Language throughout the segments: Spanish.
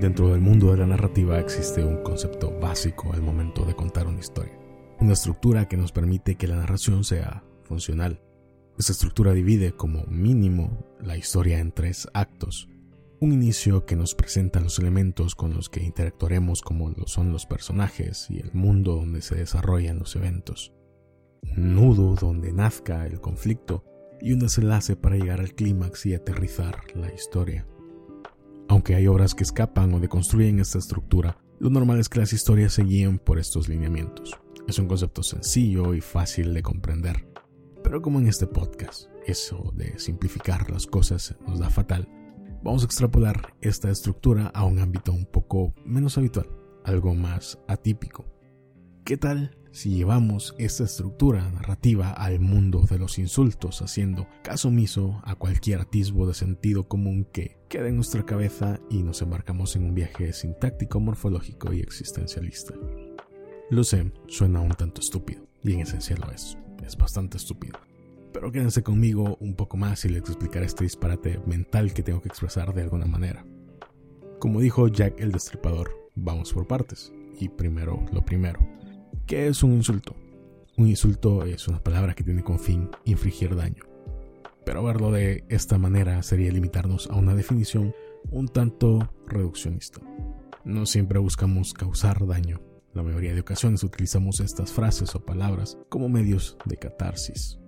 Dentro del mundo de la narrativa existe un concepto básico al momento de contar una historia, una estructura que nos permite que la narración sea funcional. Esta estructura divide como mínimo la historia en tres actos. Un inicio que nos presenta los elementos con los que interactuaremos como lo son los personajes y el mundo donde se desarrollan los eventos. Un nudo donde nazca el conflicto y un desenlace para llegar al clímax y aterrizar la historia. Aunque hay obras que escapan o deconstruyen esta estructura, lo normal es que las historias se guíen por estos lineamientos. Es un concepto sencillo y fácil de comprender. Pero como en este podcast, eso de simplificar las cosas nos da fatal, vamos a extrapolar esta estructura a un ámbito un poco menos habitual, algo más atípico. ¿Qué tal si llevamos esta estructura narrativa al mundo de los insultos, haciendo caso omiso a cualquier atisbo de sentido común que quede en nuestra cabeza y nos embarcamos en un viaje sintáctico, morfológico y existencialista. Lo sé, suena un tanto estúpido, y en esencia lo es, es bastante estúpido. Pero quédense conmigo un poco más y les explicaré este disparate mental que tengo que expresar de alguna manera. Como dijo Jack el Destripador, vamos por partes, y primero lo primero. ¿Qué es un insulto? Un insulto es una palabra que tiene como fin infligir daño. Pero verlo de esta manera sería limitarnos a una definición un tanto reduccionista. No siempre buscamos causar daño. La mayoría de ocasiones utilizamos estas frases o palabras como medios de catarsis.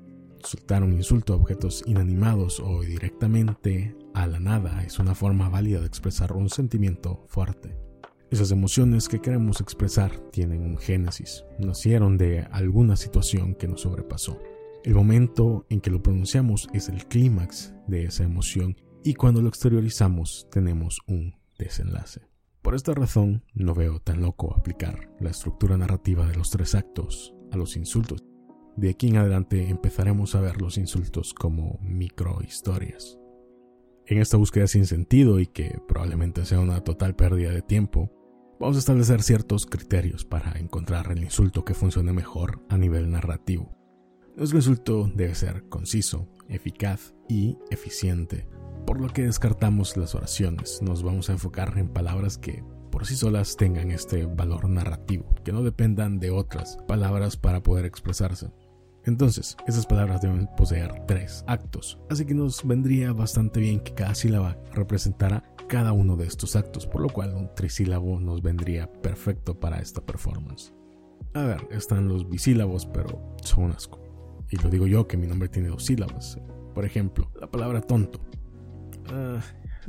Soltar un insulto a objetos inanimados o directamente a la nada es una forma válida de expresar un sentimiento fuerte. Esas emociones que queremos expresar tienen un génesis, nacieron de alguna situación que nos sobrepasó. El momento en que lo pronunciamos es el clímax de esa emoción y cuando lo exteriorizamos tenemos un desenlace. Por esta razón, no veo tan loco aplicar la estructura narrativa de los tres actos a los insultos. De aquí en adelante empezaremos a ver los insultos como microhistorias. En esta búsqueda sin sentido y que probablemente sea una total pérdida de tiempo, Vamos a establecer ciertos criterios para encontrar el insulto que funcione mejor a nivel narrativo. Nuestro insulto debe ser conciso, eficaz y eficiente, por lo que descartamos las oraciones. Nos vamos a enfocar en palabras que por sí solas tengan este valor narrativo, que no dependan de otras palabras para poder expresarse. Entonces, esas palabras deben poseer tres actos, así que nos vendría bastante bien que cada sílaba representara cada uno de estos actos, por lo cual un trisílabo nos vendría perfecto para esta performance. A ver, están los bisílabos, pero son un asco. Y lo digo yo que mi nombre tiene dos sílabas. Por ejemplo, la palabra tonto. Ah,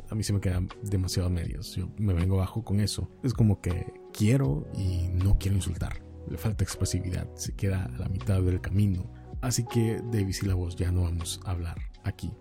a mí se me quedan demasiado medias. Yo me vengo abajo con eso. Es como que quiero y no quiero insultar. Le falta expresividad. Se queda a la mitad del camino. Así que de bisílabos ya no vamos a hablar aquí.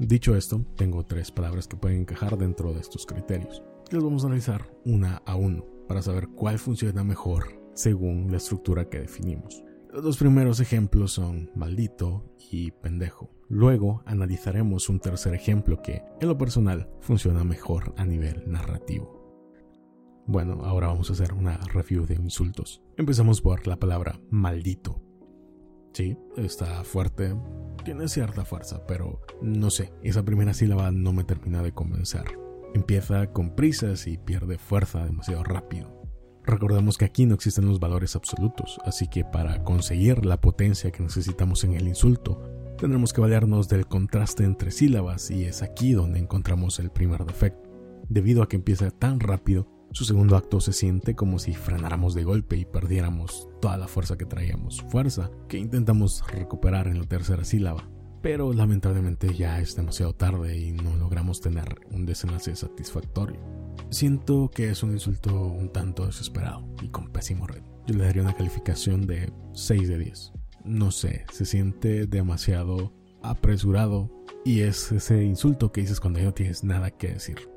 Dicho esto, tengo tres palabras que pueden encajar dentro de estos criterios. Las vamos a analizar una a uno para saber cuál funciona mejor según la estructura que definimos. Los dos primeros ejemplos son maldito y pendejo. Luego analizaremos un tercer ejemplo que, en lo personal, funciona mejor a nivel narrativo. Bueno, ahora vamos a hacer una review de insultos. Empezamos por la palabra maldito. Sí, está fuerte, tiene cierta fuerza, pero no sé, esa primera sílaba no me termina de convencer. Empieza con prisas y pierde fuerza demasiado rápido. Recordemos que aquí no existen los valores absolutos, así que para conseguir la potencia que necesitamos en el insulto, tendremos que valernos del contraste entre sílabas y es aquí donde encontramos el primer defecto. Debido a que empieza tan rápido, su segundo acto se siente como si frenáramos de golpe y perdiéramos toda la fuerza que traíamos, fuerza que intentamos recuperar en la tercera sílaba. Pero lamentablemente ya es demasiado tarde y no logramos tener un desenlace satisfactorio. Siento que es un insulto un tanto desesperado y con pésimo red. Yo le daría una calificación de 6 de 10. No sé, se siente demasiado apresurado y es ese insulto que dices cuando ya no tienes nada que decir.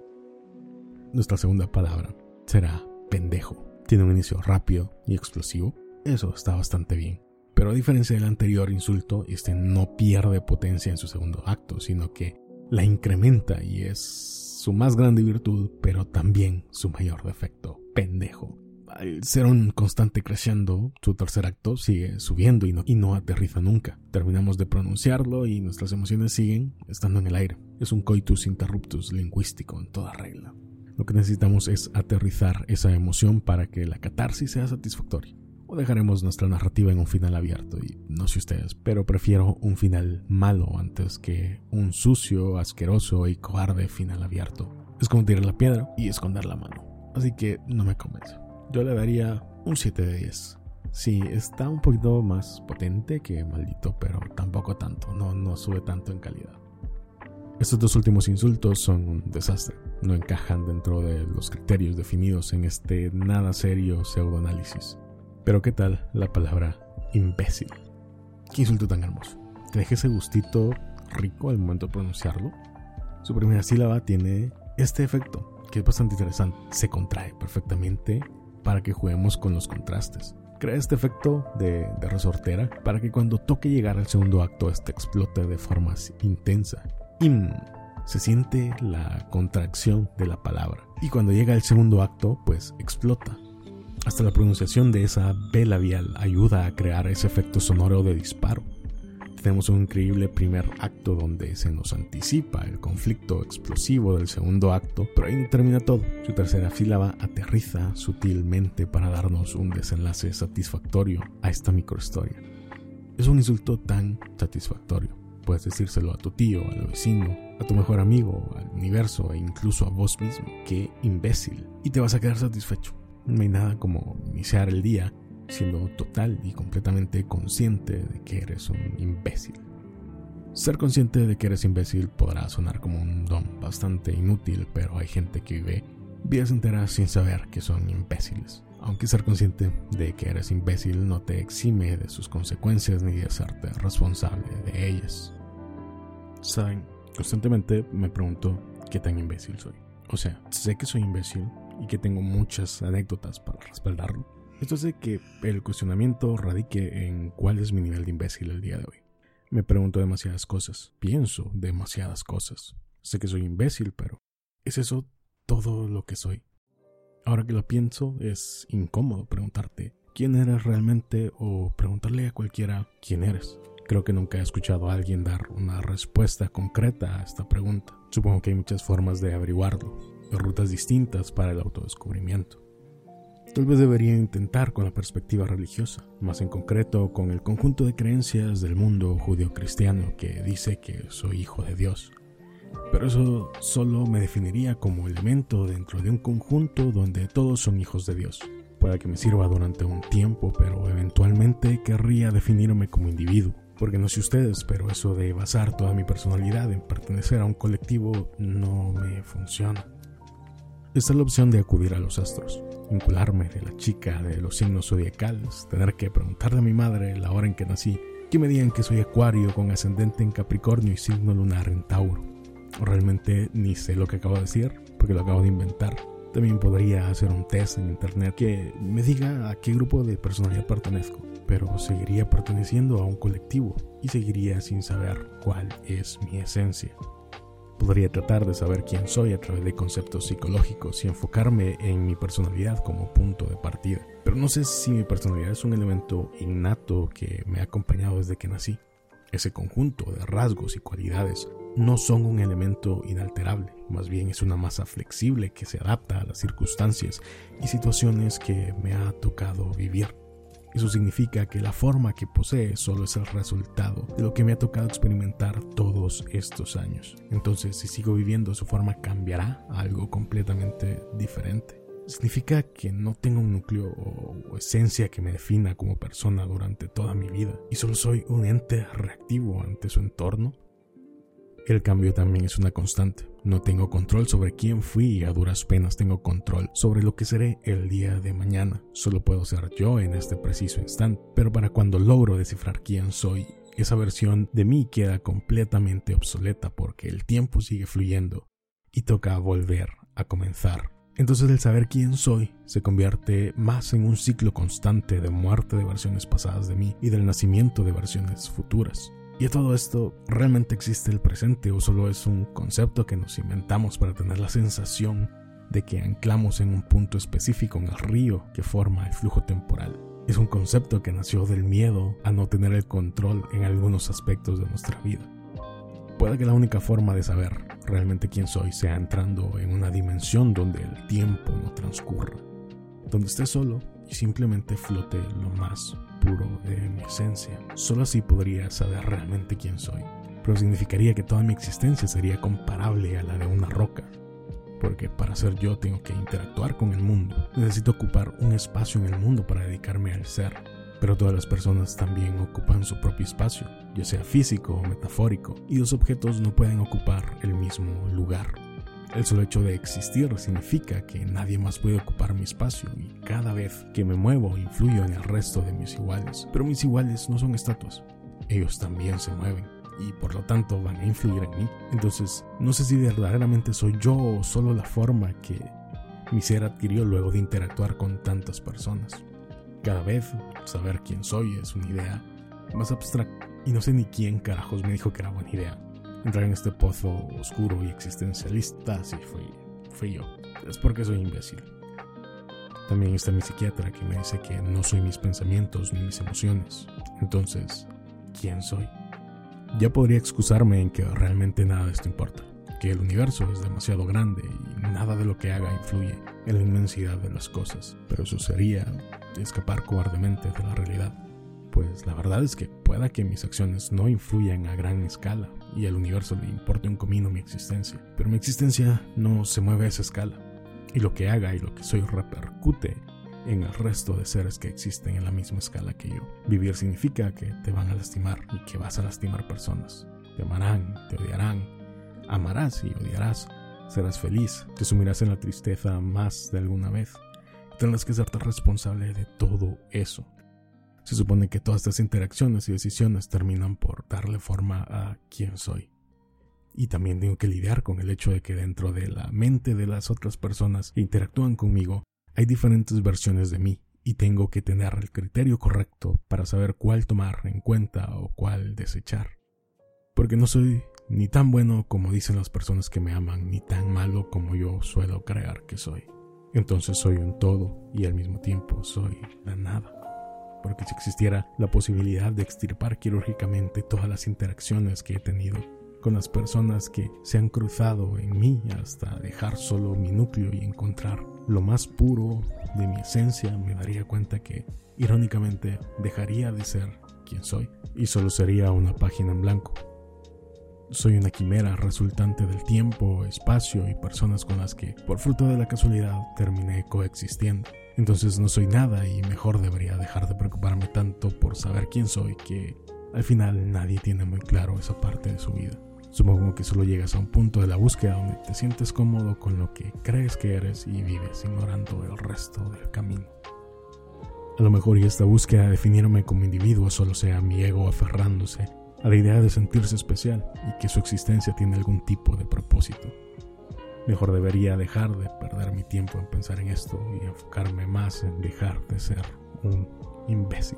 Nuestra segunda palabra será pendejo. Tiene un inicio rápido y explosivo. Eso está bastante bien. Pero a diferencia del anterior insulto, este no pierde potencia en su segundo acto, sino que la incrementa y es su más grande virtud, pero también su mayor defecto, pendejo. Al ser un constante creciendo, su tercer acto sigue subiendo y no, y no aterriza nunca. Terminamos de pronunciarlo y nuestras emociones siguen estando en el aire. Es un coitus interruptus lingüístico en toda regla. Lo que necesitamos es aterrizar esa emoción para que la catarsis sea satisfactoria. O dejaremos nuestra narrativa en un final abierto, y no sé ustedes, pero prefiero un final malo antes que un sucio, asqueroso y cobarde final abierto. Es como tirar la piedra y esconder la mano. Así que no me convence. Yo le daría un 7 de 10. Sí, está un poquito más potente que maldito, pero tampoco tanto, no, no sube tanto en calidad. Estos dos últimos insultos son un desastre, no encajan dentro de los criterios definidos en este nada serio pseudoanálisis. Pero ¿qué tal la palabra imbécil? ¿Qué insulto tan hermoso? ¿Te deja ese gustito rico al momento de pronunciarlo? Su primera sílaba tiene este efecto, que es bastante interesante. Se contrae perfectamente para que juguemos con los contrastes crea este efecto de, resortera para que cuando toque llegar al segundo acto este explote de forma intensa. Im. Se siente la contracción de la palabra. Y cuando llega el segundo acto, pues explota. Hasta la pronunciación de esa B labial ayuda a crear ese efecto sonoro de disparo. Tenemos un increíble primer acto donde se nos anticipa el conflicto explosivo del segundo acto, pero ahí no termina todo. Su tercera sílaba aterriza sutilmente para darnos un desenlace satisfactorio a esta microhistoria. Es un insulto tan satisfactorio. Puedes decírselo a tu tío, al vecino, a tu mejor amigo, al universo e incluso a vos mismo. Qué imbécil. Y te vas a quedar satisfecho. No hay nada como iniciar el día siendo total y completamente consciente de que eres un imbécil. Ser consciente de que eres imbécil podrá sonar como un don bastante inútil, pero hay gente que vive vidas enteras sin saber que son imbéciles. Aunque ser consciente de que eres imbécil no te exime de sus consecuencias ni de hacerte responsable de ellas. Saben, constantemente me pregunto qué tan imbécil soy. O sea, sé que soy imbécil y que tengo muchas anécdotas para respaldarlo, esto hace que el cuestionamiento radique en cuál es mi nivel de imbécil el día de hoy. Me pregunto demasiadas cosas, pienso demasiadas cosas. Sé que soy imbécil, pero ¿es eso todo lo que soy? Ahora que lo pienso, es incómodo preguntarte quién eres realmente o preguntarle a cualquiera quién eres. Creo que nunca he escuchado a alguien dar una respuesta concreta a esta pregunta. Supongo que hay muchas formas de averiguarlo, rutas distintas para el autodescubrimiento. Tal vez debería intentar con la perspectiva religiosa, más en concreto con el conjunto de creencias del mundo judío-cristiano que dice que soy hijo de Dios. Pero eso solo me definiría como elemento dentro de un conjunto donde todos son hijos de Dios. Puede que me sirva durante un tiempo, pero eventualmente querría definirme como individuo. Porque no sé ustedes, pero eso de basar toda mi personalidad en pertenecer a un colectivo no me funciona. Esta es la opción de acudir a los astros vincularme de la chica de los signos zodiacales, tener que preguntarle a mi madre la hora en que nací, que me digan que soy acuario con ascendente en Capricornio y signo lunar en Tauro. Realmente ni sé lo que acabo de decir, porque lo acabo de inventar. También podría hacer un test en internet que me diga a qué grupo de personalidad pertenezco, pero seguiría perteneciendo a un colectivo y seguiría sin saber cuál es mi esencia. Podría tratar de saber quién soy a través de conceptos psicológicos y enfocarme en mi personalidad como punto de partida. Pero no sé si mi personalidad es un elemento innato que me ha acompañado desde que nací. Ese conjunto de rasgos y cualidades no son un elemento inalterable, más bien es una masa flexible que se adapta a las circunstancias y situaciones que me ha tocado vivir. Eso significa que la forma que posee solo es el resultado de lo que me ha tocado experimentar todos estos años. Entonces, si sigo viviendo, su forma cambiará a algo completamente diferente. Significa que no tengo un núcleo o, esencia que me defina como persona durante toda mi vida y solo soy un ente reactivo ante su entorno el cambio también es una constante. No tengo control sobre quién fui y a duras penas tengo control sobre lo que seré el día de mañana. Solo puedo ser yo en este preciso instante. Pero para cuando logro descifrar quién soy, esa versión de mí queda completamente obsoleta porque el tiempo sigue fluyendo y toca volver a comenzar. Entonces el saber quién soy se convierte más en un ciclo constante de muerte de versiones pasadas de mí y del nacimiento de versiones futuras. ¿Y todo esto realmente existe el presente o solo es un concepto que nos inventamos para tener la sensación de que anclamos en un punto específico en el río que forma el flujo temporal? Es un concepto que nació del miedo a no tener el control en algunos aspectos de nuestra vida. Puede que la única forma de saber realmente quién soy sea entrando en una dimensión donde el tiempo no transcurra, donde esté solo y simplemente flote lo más puro de mi esencia. Solo así podría saber realmente quién soy, pero significaría que toda mi existencia sería comparable a la de una roca, porque para ser yo tengo que interactuar con el mundo, necesito ocupar un espacio en el mundo para dedicarme al ser, pero todas las personas también ocupan su propio espacio, ya sea físico o metafórico, y los objetos no pueden ocupar el mismo lugar. El solo hecho de existir significa que nadie más puede ocupar mi espacio y cada vez que me muevo influyo en el resto de mis iguales. Pero mis iguales no son estatuas, ellos también se mueven y por lo tanto van a influir en mí. Entonces, no sé si verdaderamente soy yo o solo la forma que mi ser adquirió luego de interactuar con tantas personas. Cada vez saber quién soy es una idea más abstracta y no sé ni quién carajos me dijo que era buena idea. Entrar en este pozo oscuro y existencialista, sí, fui, fui yo. Es porque soy imbécil. También está mi psiquiatra que me dice que no soy mis pensamientos ni mis emociones. Entonces, ¿quién soy? Ya podría excusarme en que realmente nada de esto importa, que el universo es demasiado grande y nada de lo que haga influye en la inmensidad de las cosas, pero eso sería escapar cobardemente de la realidad. Pues la verdad es que pueda que mis acciones no influyan a gran escala y al universo le importe un comino mi existencia, pero mi existencia no se mueve a esa escala. Y lo que haga y lo que soy repercute en el resto de seres que existen en la misma escala que yo. Vivir significa que te van a lastimar y que vas a lastimar personas. Te amarán, te odiarán, amarás y odiarás. Serás feliz, te sumirás en la tristeza más de alguna vez tendrás que serte responsable de todo eso. Se supone que todas estas interacciones y decisiones terminan por darle forma a quién soy. Y también tengo que lidiar con el hecho de que dentro de la mente de las otras personas que interactúan conmigo hay diferentes versiones de mí y tengo que tener el criterio correcto para saber cuál tomar en cuenta o cuál desechar. Porque no soy ni tan bueno como dicen las personas que me aman, ni tan malo como yo suelo creer que soy entonces soy un todo y al mismo tiempo soy la nada. Porque si existiera la posibilidad de extirpar quirúrgicamente todas las interacciones que he tenido con las personas que se han cruzado en mí hasta dejar solo mi núcleo y encontrar lo más puro de mi esencia, me daría cuenta que, irónicamente, dejaría de ser quien soy y solo sería una página en blanco soy una quimera resultante del tiempo, espacio y personas con las que, por fruto de la casualidad, terminé coexistiendo. Entonces no soy nada y mejor debería dejar de preocuparme tanto por saber quién soy que al final nadie tiene muy claro esa parte de su vida. Supongo que solo llegas a un punto de la búsqueda donde te sientes cómodo con lo que crees que eres y vives ignorando el resto del camino. A lo mejor y esta búsqueda de definirme como individuo solo sea mi ego aferrándose a la idea de sentirse especial y que su existencia tiene algún tipo de propósito. Mejor debería dejar de perder mi tiempo en pensar en esto y enfocarme más en dejar de ser un imbécil.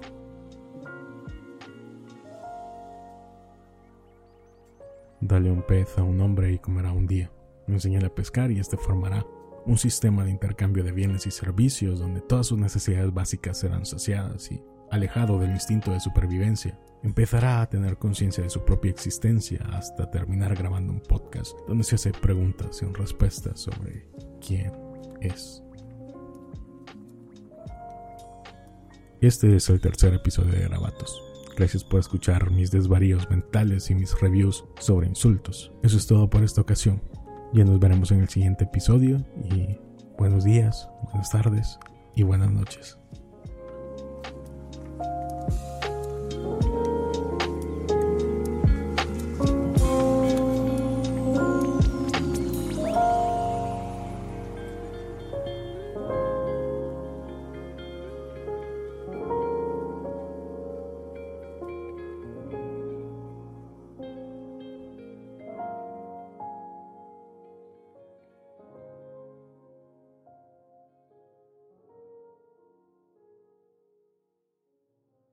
Dale un pez a un hombre y comerá un día. Enseñale a pescar y este formará un sistema de intercambio de bienes y servicios donde todas sus necesidades básicas serán saciadas y alejado del instinto de supervivencia, empezará a tener conciencia de su propia existencia hasta terminar grabando un podcast donde se hace preguntas sin respuestas sobre quién es. Este es el tercer episodio de Grabatos. Gracias por escuchar mis desvaríos mentales y mis reviews sobre insultos. Eso es todo por esta ocasión. Ya nos veremos en el siguiente episodio y buenos días, buenas tardes y buenas noches.